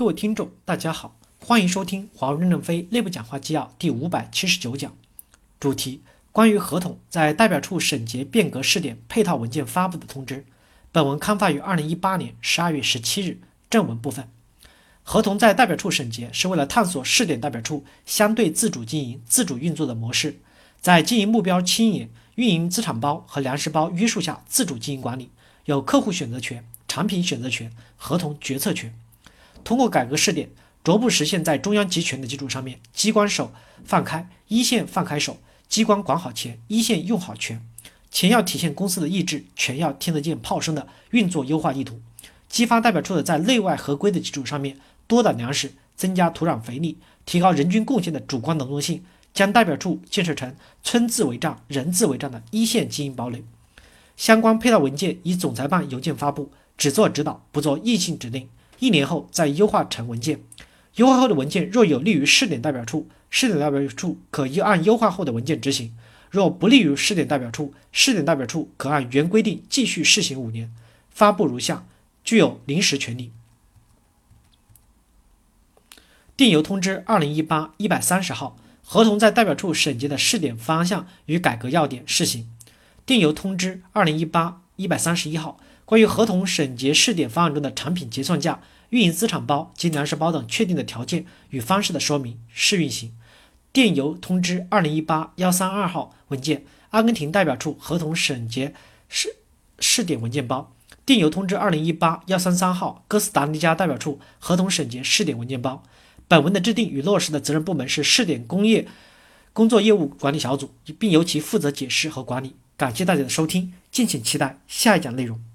各位听众，大家好，欢迎收听华为任正非内部讲话纪要第五百七十九讲，主题关于合同在代表处审结变革试点配套文件发布的通知。本文刊发于二零一八年十二月十七日。正文部分，合同在代表处审结是为了探索试点代表处相对自主经营、自主运作的模式，在经营目标轻盈、运营资产包和粮食包约束下自主经营管理，有客户选择权、产品选择权、合同决策权。通过改革试点，逐步实现在中央集权的基础上面，机关手放开，一线放开手，机关管好钱，一线用好权。钱要体现公司的意志，权要听得见炮声的运作优化意图。激发代表处的在内外合规的基础上面，多打粮食，增加土壤肥力，提高人均贡献的主观能动性，将代表处建设成村字为账、人字为账的一线经营堡垒。相关配套文件以总裁办邮件发布，只做指导，不做硬性指令。一年后再优化成文件，优化后的文件若有利于试点代表处，试点代表处可依按优化后的文件执行；若不利于试点代表处，试点代表处可按原规定继续试行五年。发布如下，具有临时权利。电邮通知二零一八一百三十号，合同在代表处审结的试点方向与改革要点试行。电邮通知二零一八一百三十一号。关于合同审结试点方案中的产品结算价、运营资产包及粮食包等确定的条件与方式的说明，试运行。电邮通知二零一八幺三二号文件，阿根廷代表处合同审结试试点文件包。电邮通知二零一八幺三三号哥斯达黎加代表处合同审结试点文件包。本文的制定与落实的责任部门是试点工业工作业务管理小组，并由其负责解释和管理。感谢大家的收听，敬请期待下一讲内容。